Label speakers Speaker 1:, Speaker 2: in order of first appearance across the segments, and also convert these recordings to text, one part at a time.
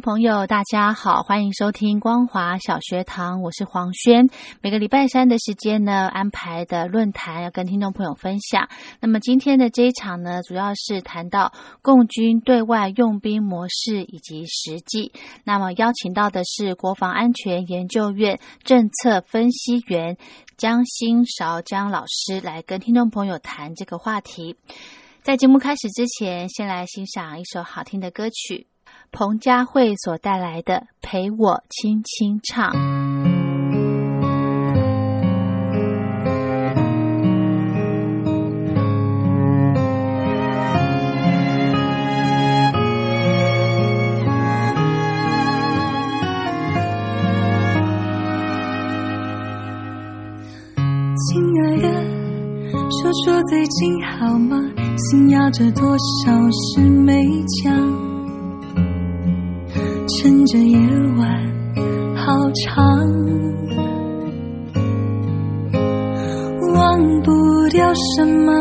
Speaker 1: 朋友，大家好，欢迎收听光华小学堂，我是黄轩。每个礼拜三的时间呢，安排的论坛要跟听众朋友分享。那么今天的这一场呢，主要是谈到共军对外用兵模式以及实际。那么邀请到的是国防安全研究院政策分析员江新韶江老师，来跟听众朋友谈这个话题。在节目开始之前，先来欣赏一首好听的歌曲。彭佳慧所带来的《陪我轻轻唱》。
Speaker 2: 亲爱的，说说最近好吗？心压着多少事没讲。趁着夜晚好长，忘不掉什么，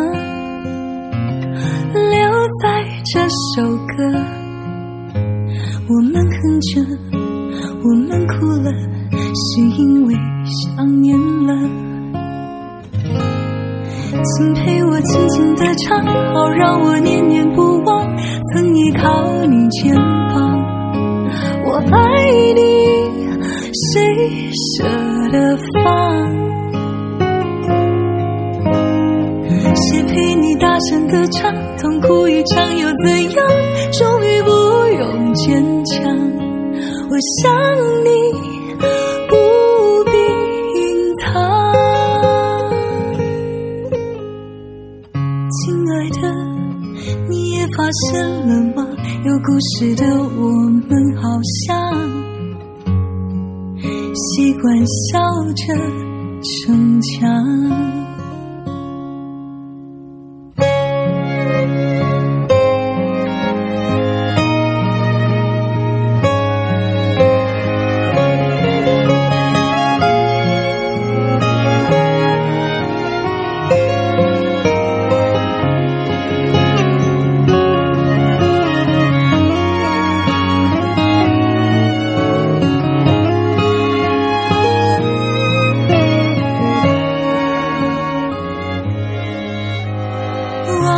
Speaker 2: 留在这首歌。我们哼着，我们哭了，是因为想念了。请陪我轻轻地唱，好让我念念不忘，曾依靠你肩谁陪你大声歌唱？痛哭一场又怎样？终于不用坚强。我想你，不必隐藏。亲爱的，你也发现了吗？有故事的我们，好像习惯笑着逞强。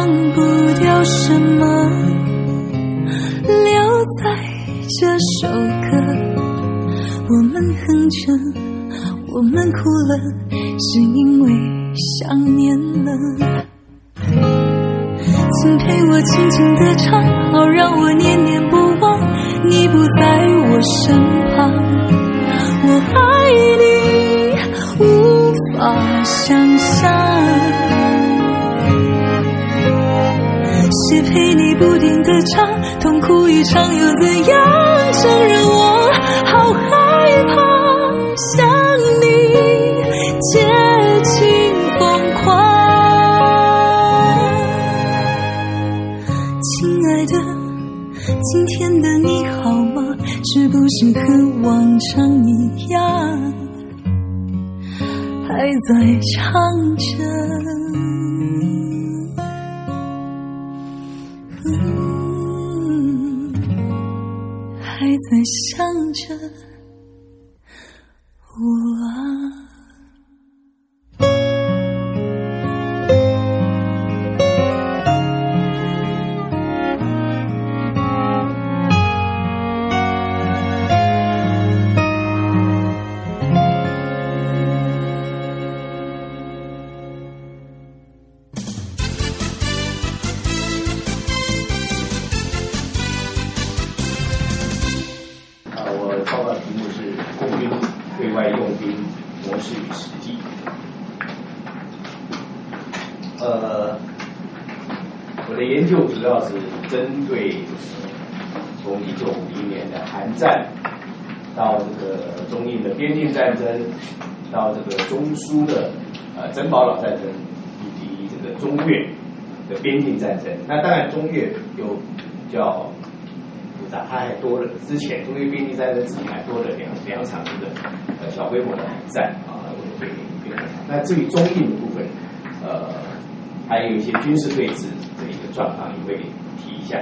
Speaker 2: 忘不掉什么，留在这首歌我们哼着，我们哭了，是因为。想念了。请陪我轻轻地唱，好让我念念不忘。你不在我身旁，我爱你无法想象。谁陪你不停地唱，痛哭一场又怎样？承认我好害怕，想你接近疯狂。亲爱的，今天的你好吗？是不是和往常一样，还在唱着，在想着我。啊，
Speaker 3: 到这个中苏的呃珍宝岛战争，以及这个中越的边境战争。那当然，中越有比较复杂，它还多了之前中越边境战争之前还多了两两场这个呃小规模的海战啊，为了对对抗。那至于中印的部分，呃，还有一些军事对峙的一个状况，也会提一下。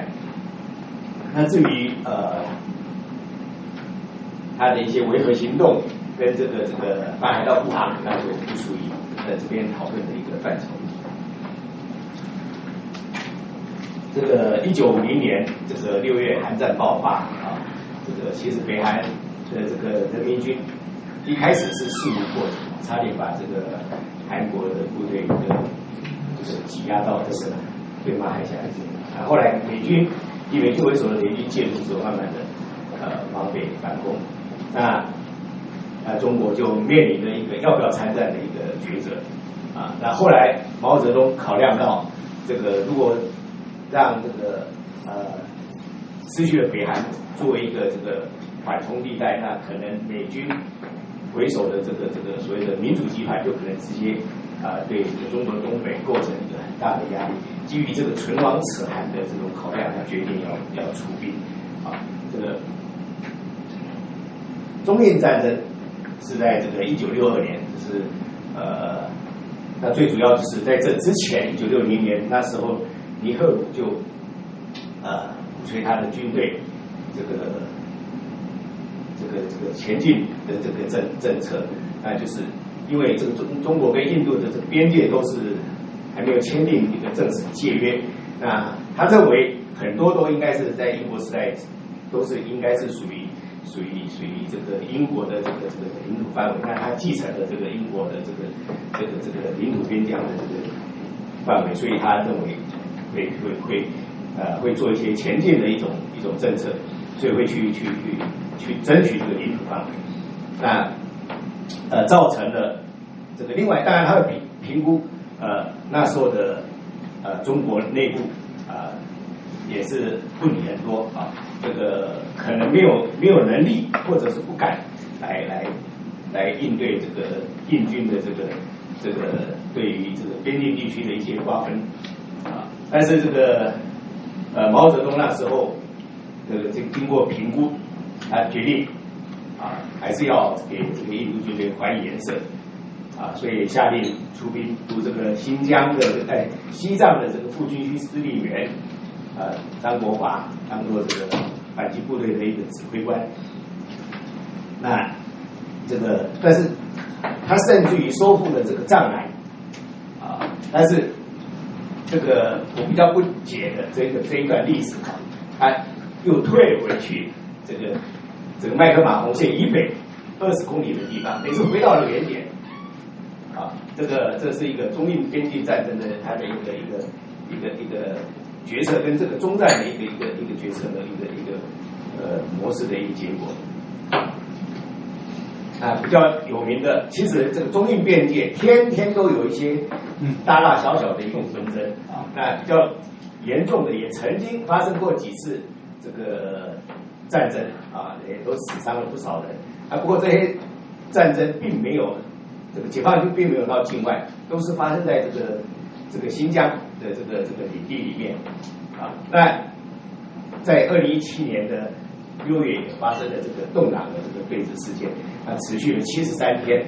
Speaker 3: 那至于呃它的一些维和行动跟这个这个泛海盗护航，那就不属于在这边讨论的一个范畴。这个一九五零年这个六月韩战爆发啊，这个其实北韩的这个人民军一开始是势如破竹，差点把这个韩国的部队的就是挤压到这个对马海峡这边。啊，后来美军以美军为首的联军介入之后，慢慢的呃往北反攻。那呃中国就面临着一个要不要参战的一个抉择啊。那后来毛泽东考量到这个如果让这个呃失去了北韩作为一个这个缓冲地带，那可能美军为首的这个这个所谓的民主集团就可能直接啊、对这个中国东北构成一个很大的压力。基于这个唇亡齿寒的这种考量，他决定要要出兵啊。这个中印战争是在这个一九六二年，就是呃，那最主要就是在这之前，一九六零年那时候。尼赫鲁就呃鼓吹他的军队这个这个这个前进的这个政政策，那就是因为这个中中国跟印度的这个边界都是还没有签订一个正式契约，那他认为很多都应该是在英国时代都是应该是属于属于属于这个英国的这个这个领土范围，那他继承了这个英国的这个这个这个领土边疆的这个范围，所以他认为。会会会呃会做一些前进的一种一种政策，所以会去去去去争取这个领土范围。那呃造成了这个另外，当然他会评评估呃那时候的呃中国内部啊也是问题很多啊，这个可能没有没有能力或者是不敢来来来应对这个印军的这个这个对于这个边境地区的一些划分啊。但是这个呃毛泽东那时候这个经经过评估，他决定啊还是要给这个印度军队还以颜色啊，所以下令出兵读这个新疆的哎西藏的这个副军区司令员呃张国华当做这个反击部队的一个指挥官。那这个但是他甚至于收复了这个藏南啊，但是。这个我比较不解的这个这一段历史，他又退回去这个这个麦克马洪线以北二十公里的地方，也是回到了原点啊。这个这是一个中印边境战争的它的一个一个一个一个决策，跟这个中战的一个一个一个决策的一个一个呃模式的一个结果。啊，比较有名的，其实这个中印边界天天都有一些大大小小的一种纷争啊。那比较严重的也曾经发生过几次这个战争啊，也都死伤了不少人啊。不过这些战争并没有这个解放军并没有到境外，都是发生在这个这个新疆的这个这个领地里面啊。那在二零一七年的六月也发生了这个动荡的这个对峙事件。啊，持续了七十三天，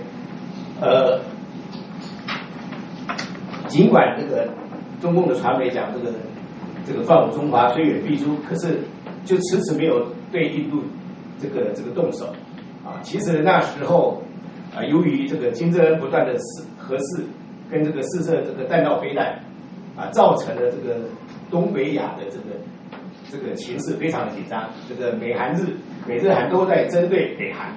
Speaker 3: 呃，尽管这个中共的传媒讲这个这个放中华虽远必诛，可是就迟迟没有对印度这个这个动手啊。其实那时候啊，由于这个金正恩不断的试核试跟这个试射这个弹道飞弹啊，造成了这个东北亚的这个这个形势非常的紧张。这个美韩日美日韩都在针对北韩。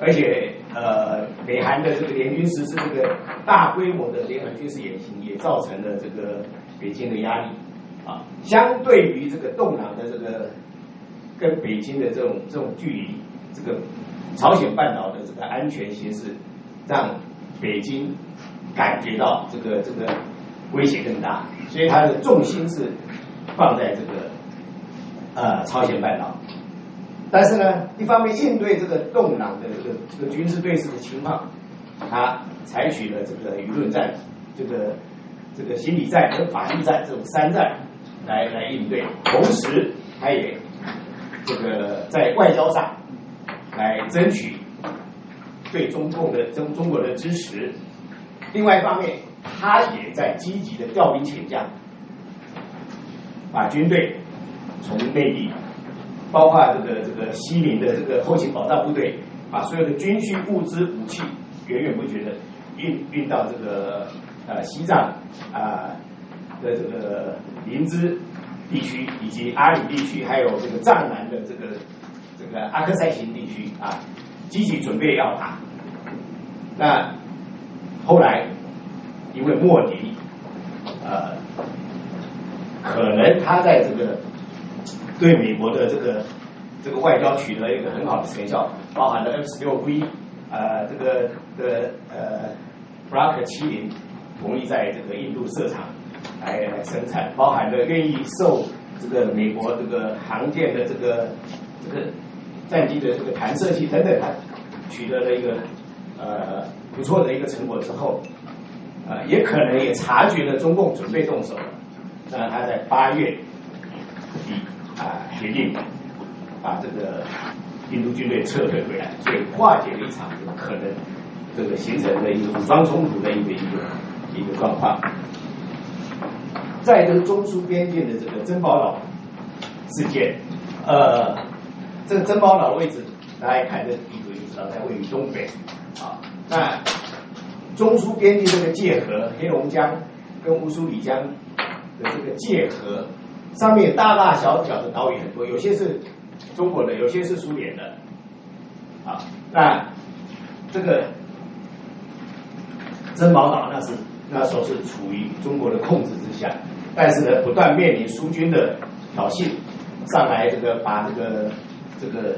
Speaker 3: 而且，呃，美韩的这个联军实施这个大规模的联合军事演习，也造成了这个北京的压力。啊，相对于这个动荡的这个跟北京的这种这种距离，这个朝鲜半岛的这个安全形势，让北京感觉到这个这个威胁更大，所以它的重心是放在这个呃朝鲜半岛。但是呢，一方面应对这个动荡的这个这个军事对峙的情况，他采取了这个舆论战、这个这个心理战和法律战这种三战来来应对，同时他也这个在外交上来争取对中共的中中国的支持。另外一方面，他也在积极的调兵遣将，把军队从内地。包括这个这个西宁的这个后勤保障部队，把所有的军需物资武器源源不绝的运运到这个呃西藏啊的这个林芝地区，以及阿里地区，还有这个藏南的这个这个阿克塞辛地区啊，积极准备要打。那后来因为莫迪呃，可能他在这个。对美国的这个这个外交取得一个很好的成效，包含了 F 十六 V，呃，这个的呃 Block 七零同意在这个印度设厂来来生产，包含了愿意受这个美国这个航舰的这个这个战机的这个弹射器等等，它取得了一个呃不错的一个成果之后，呃，也可能也察觉了中共准备动手了，那他在八月底。啊，决定把这个印度军队撤退回来，所以化解了一场有可能这个形成的一个武装冲突的一个一个一个状况。在这个中苏边境的这个珍宝岛事件，呃，这个珍宝岛的位置，大家看这地图就知道，在位于东北啊。那中苏边境这个界河，黑龙江跟乌苏里江的这个界河。上面大大小小的岛屿很多，有些是中国的，有些是苏联的，啊，那这个珍宝岛那是那时候是处于中国的控制之下，但是呢，不断面临苏军的挑衅，上来这个把这个这个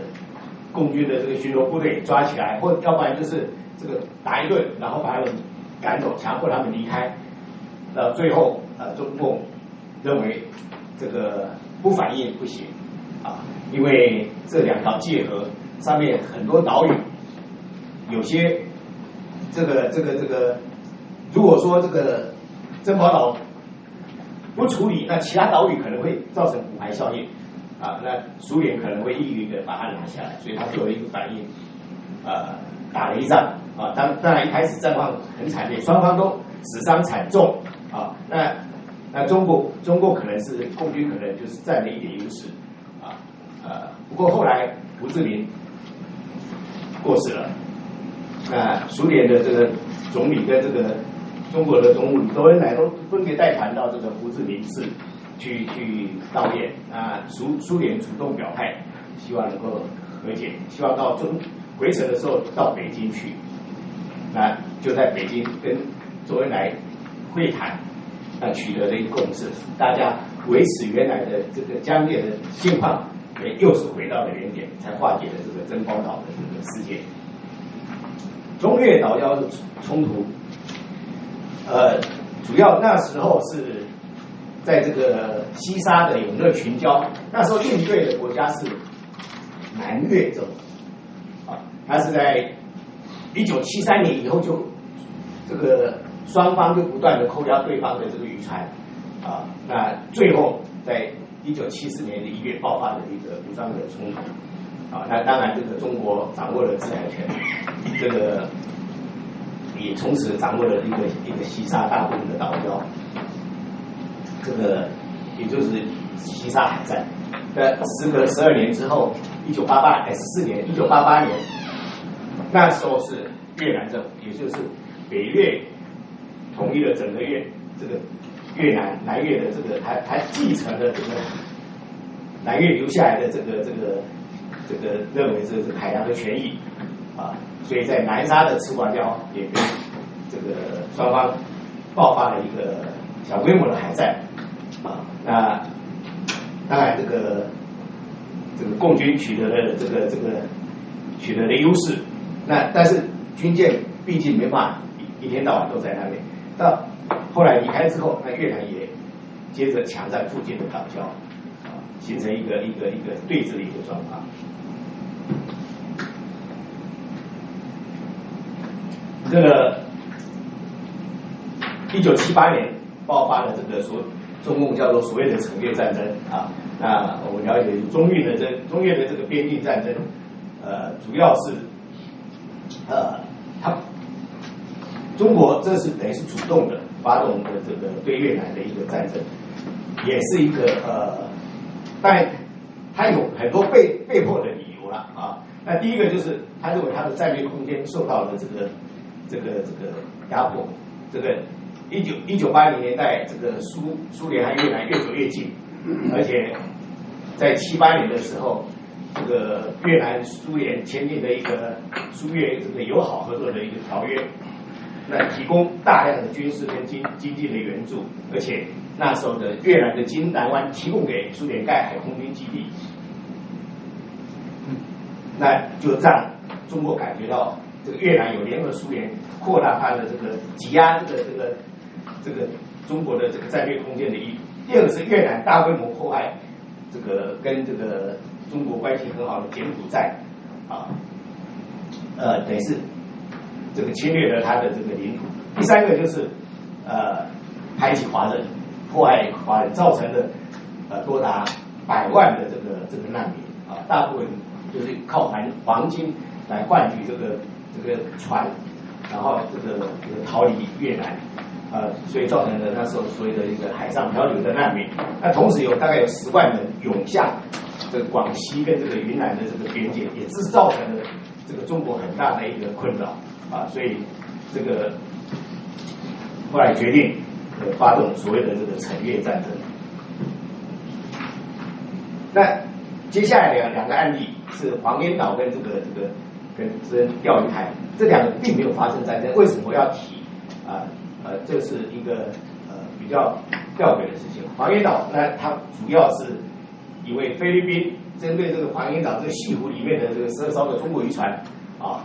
Speaker 3: 共军的这个巡逻部队抓起来，或要不然就是这个打一顿，然后把他们赶走，强迫他们离开，到最后啊，中共认为。这个不反应不行啊，因为这两条界河上面很多岛屿，有些这个这个这个，如果说这个珍宝岛不处理，那其他岛屿可能会造成骨牌效应啊，那苏联可能会一一的把它拿下来，所以他作为一个反应，呃，打了一仗啊，当当然一开始战况很惨烈，双方都死伤惨重啊，那。那中国，中国可能是共军，可能就是占了一点优势，啊，呃，不过后来胡志明过世了，那苏联的这个总理跟这个中国的总理周恩来都分别带团到这个胡志明市去去悼念，啊，苏苏联主动表态，希望能够和解，希望到中回程的时候到北京去，那就在北京跟。周恩来会谈，那取得了一个共识，大家维持原来的这个僵烈的现况，也又是回到了原点，才化解了这个珍宝岛的这个事件。中越岛礁的冲突，呃，主要那时候是在这个西沙的永乐群礁，那时候应对的国家是南越州，啊，它是在一九七三年以后就这个双方就不断的扣押对方的这个渔船，啊，那最后在一九七四年的一月爆发了一个武装的冲突。啊，那当然，这个中国掌握了制裁权，这个也从此掌握了一个一个西沙大部分的岛礁，这个也就是西沙海战。在时隔十二年之后，一九八八哎十四年，一九八八年，那时候是越南政府，也就是北越统一了整个越这个越南南越的这个，还还继承了这个南越留下来的这个这个。这个认为这是海洋的权益啊，所以在南沙的赤瓜礁也跟这个双方爆发了一个小规模的海战啊。那当然，这个这个共军取得了这个这个取得了优势，那但是军舰毕竟没办法一一天到晚都在那边。到后来离开之后，那越南也接着抢占附近的岛礁啊，形成一个一个一个对峙的一个状况。这个一九七八年爆发了这个所中共叫做所谓的成越战争啊，那我们了解中越的这中越的这个边境战争，呃，主要是呃，他中国这是等于是主动的发动的这个对越南的一个战争，也是一个呃，但他有很多被被迫的理由了啊。那第一个就是他认为他的战略空间受到了这个。这个这个压迫，这个一九一九八零年代，这个苏苏联和越南越走越近，而且在七八年的时候，这个越南苏联签订的一个苏越这个友好合作的一个条约，那提供大量的军事跟经经济的援助，而且那时候的越南的金南湾提供给苏联盖海空军基地，那就让中国感觉到。这个越南有联合苏联扩大它的这个挤压这个这个这个中国的这个战略空间的意义。第二个是越南大规模破坏这个跟这个中国关系很好的柬埔寨啊，呃，等于是这个侵略了他的这个领土。第三个就是呃排挤华人，迫害华人，造成了呃多达百万的这个这个难民啊，大部分就是靠黄黄金来换取这个。这个船，然后这个这个逃离越南，呃，所以造成了那时候所谓的一个海上漂流的难民。那同时有大概有十万人涌向这个广西跟这个云南的这个边界，也是造成了这个中国很大的一个困扰啊。所以这个后来决定发动所谓的这个惩越战争。那接下来两两个案例是黄岩岛跟这个这个。跟钓鱼台这两个并没有发生战争，为什么要提啊？呃，这是一个呃比较吊诡的事情。黄岩岛那它主要是一位菲律宾针对这个黄岩岛这个西湖里面的这个十二艘的中国渔船啊，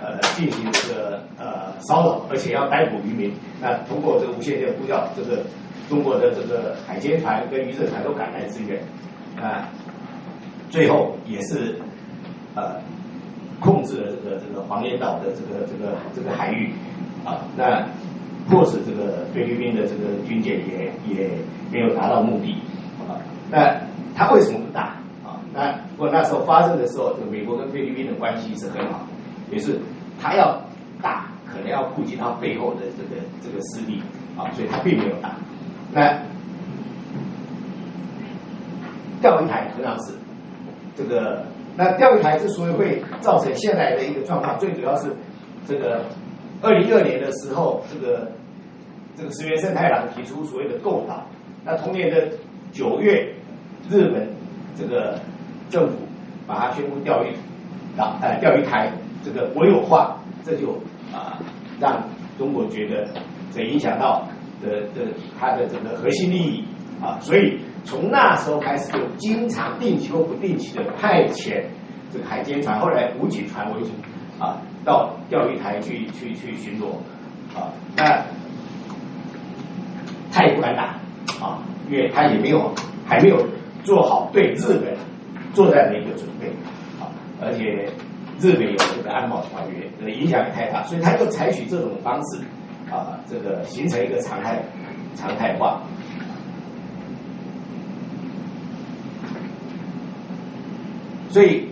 Speaker 3: 呃进行这个呃骚扰，而且要逮捕渔民。那通过这个无线电呼叫，这个中国的这个海监船跟渔政船都赶来支援啊，最后也是呃。控制了这个这个黄岩岛的这个这个这个海域啊，那迫使这个菲律宾的这个军舰也也没有达到目的啊。那他为什么不打啊？那不过那时候发生的时候，这个美国跟菲律宾的关系是很好，也是他要打，可能要顾及他背后的这个这个势力啊，所以他并没有打。那钓鱼台同样是这个。那钓鱼台之所以会造成现在的一个状况，最主要是这个二零一二年的时候，这个这个石原慎太郎提出所谓的购岛。那同年的九月，日本这个政府把它宣布钓鱼岛呃钓鱼台这个国有化，这就啊让中国觉得这影响到的的它的这个核心利益啊，所以从那时候开始就经常定期或不定期的派遣这个海监船，后来武警船为主啊，到钓鱼台去去去巡逻啊，那他也不敢打啊，因为他也没有还没有做好对日本作战的一个准备啊，而且日本有这个安保条约，这个影响也太大，所以他就采取这种方式啊，这个形成一个常态常态化。所以，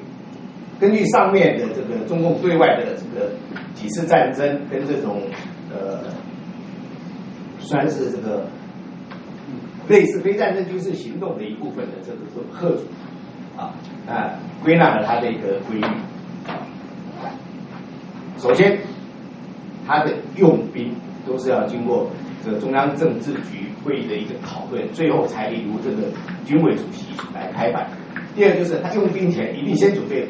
Speaker 3: 根据上面的这个中共对外的这个几次战争跟这种呃，算是这个类似非战争军事行动的一部分的这个这种贺主啊，那归纳了它的一个规律。首先，它的用兵都是要经过这个中央政治局会议的一个讨论，最后才由这个军委主席来开办。第二就是他用兵前一定先准备，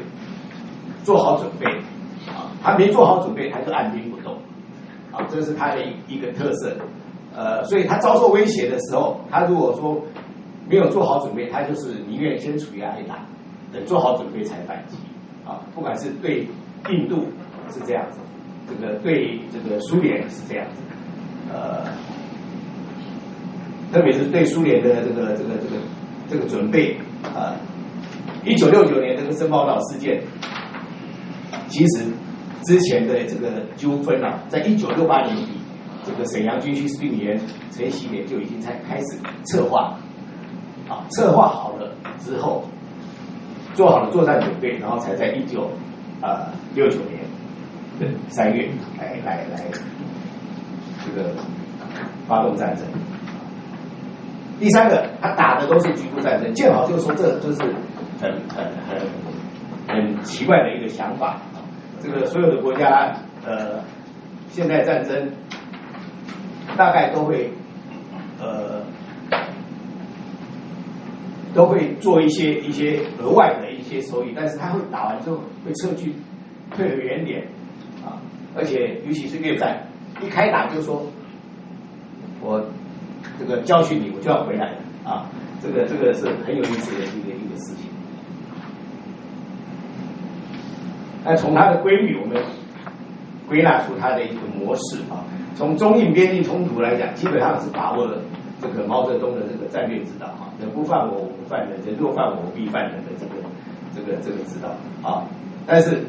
Speaker 3: 做好准备，啊，他没做好准备，他就按兵不动，啊，这是他的一一个特色，呃，所以他遭受威胁的时候，他如果说没有做好准备，他就是宁愿先处于挨打，等做好准备才反击，啊，不管是对印度是这样子，这个对这个苏联是这样子，呃，特别是对苏联的这个这个这个这个准备，啊。一九六九年这个申报岛事件，其实之前的这个纠纷啊，在一九六八年底，这个沈阳军区司令员陈锡联就已经在开始策划，啊，策划好了之后，做好了作战准备，然后才在一九啊六九年的三月来来来这个发动战争。第三个，他打的都是局部战争，建好就说这就是。很很很很奇怪的一个想法，这个所有的国家呃，现代战争大概都会呃都会做一些一些额外的一些收益，但是他会打完之后会撤去退回原点啊，而且尤其是越战一开打就说，我这个教训你，我就要回来啊，这个这个是很有意思的一个一个事情。那从它的规律，我们归纳出它的一个模式啊。从中印边境冲突来讲，基本上是把握了这个毛泽东的这个战略指导啊，人不犯我，我不犯人；人若犯我，我必犯人的这个这个这个指导啊。但是，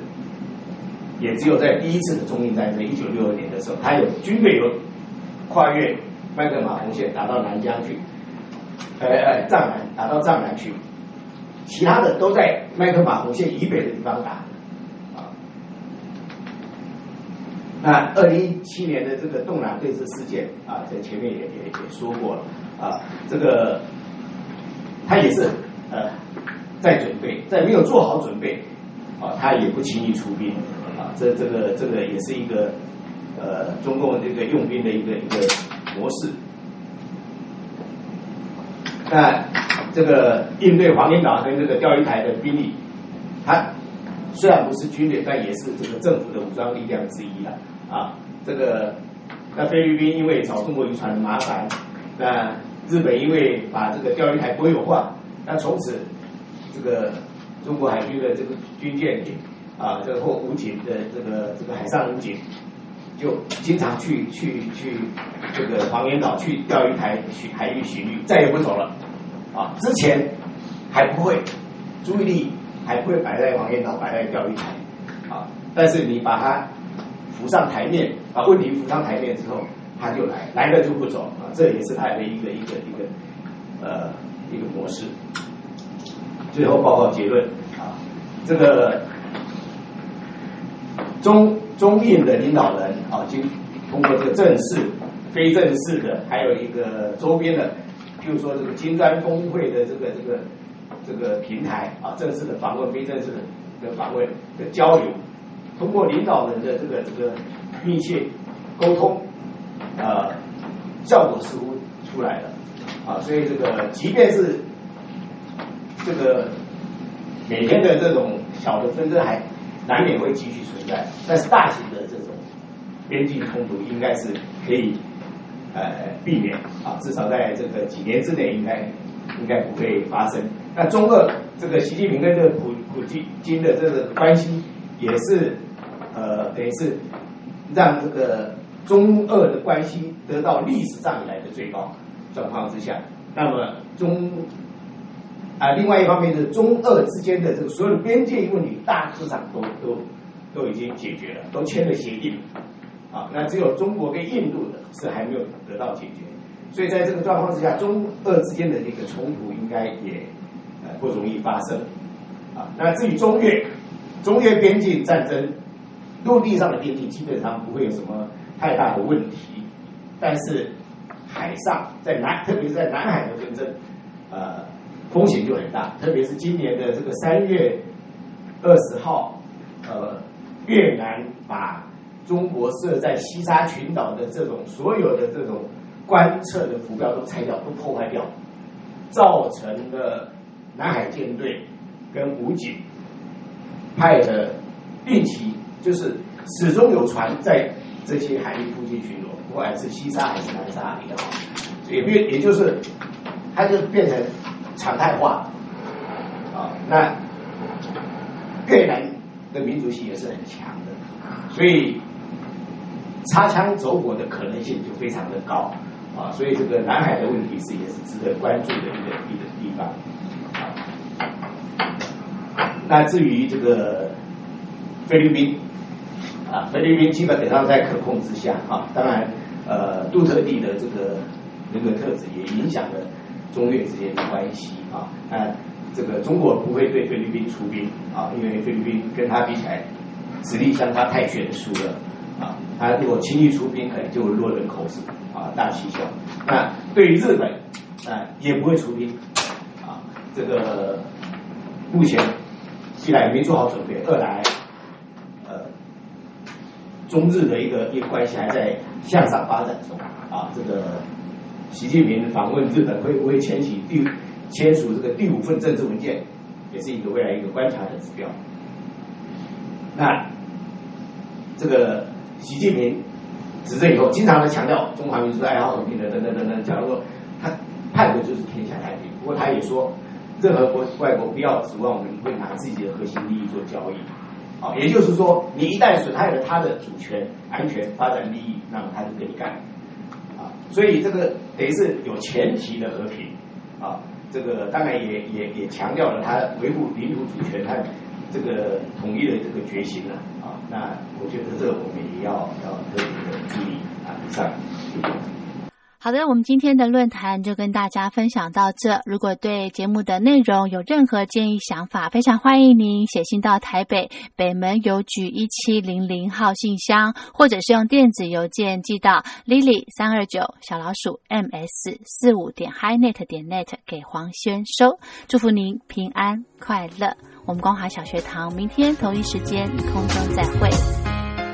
Speaker 3: 也只有在第一次的中印战争一九六二年的时候，他有军队有跨越麦克马洪线打到南疆去，呃呃藏南打到藏南去，其他的都在麦克马洪线以北的地方打。那二零一七年的这个动南对峙事件啊，在前面也也也说过了啊，这个他也是呃在准备，在没有做好准备啊，他也不轻易出兵啊，这这个这个也是一个呃中共这个用兵的一个一个模式。那这个应对黄岩岛跟这个钓鱼台的兵力，它虽然不是军队，但也是这个政府的武装力量之一了。啊，啊这个那菲律宾因为找中国渔船的麻烦，那日本因为把这个钓鱼台国有化，那从此这个中国海军的这个军舰啊，这个或武警的这个这个海上武警，就经常去去去这个黄岩岛去钓鱼台去海域巡渔，再也不走了。啊，之前还不会注意力还不会摆在黄岩岛，摆在钓鱼台，啊，但是你把它。浮上台面，把问题浮上台面之后，他就来，来了就不走啊，这也是他的一个一个一个呃一个模式。最后报告结论啊，这个中中印的领导人啊，经通过这个正式、非正式的，还有一个周边的，譬如说这个金砖峰会的这个这个这个平台啊，正式的访问、非正式的访问的交流。通过领导人的这个这个密切沟通，呃，效果似乎出来了，啊，所以这个即便是这个每天的这种小的纷争还难免会继续存在，但是大型的这种边境冲突应该是可以呃避免啊，至少在这个几年之内应该应该不会发生。那中俄这个习近平跟这个普普京的这个关系也是呃等于是让这个中俄的关系得到历史上以来的最高状况之下，那么中啊另外一方面是中俄之间的这个所有的边界问题大致上都都都已经解决了，都签了协定。啊，那只有中国跟印度的是还没有得到解决，所以在这个状况之下，中俄之间的这个冲突应该也呃不容易发生。啊，那至于中越，中越边境战争，陆地上的边境基本上不会有什么太大的问题，但是海上在南，特别是在南海的纷争，呃，风险就很大，特别是今年的这个三月二十号，呃，越南把中国设在西沙群岛的这种所有的这种观测的浮标都拆掉，都破坏掉，造成了南海舰队跟武警派的定期，就是始终有船在这些海域附近巡逻，不管是西沙还是南沙也好，也变也就是它就变成常态化啊。那越南的民族性也是很强的，所以。擦枪走火的可能性就非常的高啊，所以这个南海的问题是也是值得关注的一个一个地方。那至于这个菲律宾啊，菲律宾基本上在可控之下啊，当然呃，杜特地的这个人格特质也影响了中越之间的关系啊。那这个中国不会对菲律宾出兵啊，因为菲律宾跟他比起来实力相差太悬殊了。啊，他如果轻易出兵，可能就落人口实啊，大欺小。那对于日本啊，也不会出兵啊。这个目前一来没做好准备，二来呃，中日的一个一个关系还在向上发展中啊。这个习近平访问日本会不会签起第签署这个第五份政治文件，也是一个未来一个观察的指标。那这个。习近平执政以后，经常的强调中华民族爱好和平的等等等等。假如说他盼的就是天下太平，不过他也说，任何国外国不要指望我们会拿自己的核心利益做交易。啊，也就是说，你一旦损害了他的主权、安全、发展利益，那么他就跟你干。啊，所以这个等于是有前提的和平。啊，这个当然也也也强调了他维护领土主权和这个统一的这个决心了。啊，那我觉得这个我们也要要特别的注意啊。以上，
Speaker 1: 好的，我们今天的论坛就跟大家分享到这。如果对节目的内容有任何建议想法，非常欢迎您写信到台北北门邮局一七零零号信箱，或者是用电子邮件寄到 lily 三二九小老鼠 ms 四五点 highnet 点 net 给黄轩收。祝福您平安快乐。我们光华小学堂明天同一时间空中再会。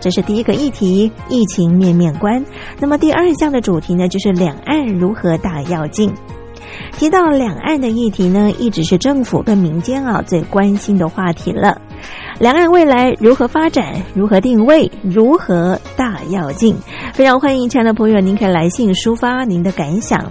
Speaker 4: 这是第一个议题，疫情面面观。那么第二项的主题呢，就是两岸如何大要进。提到两岸的议题呢，一直是政府跟民间啊最关心的话题了。两岸未来如何发展？如何定位？如何大跃进？非常欢迎亲爱的朋友，您可以来信抒发您的感想。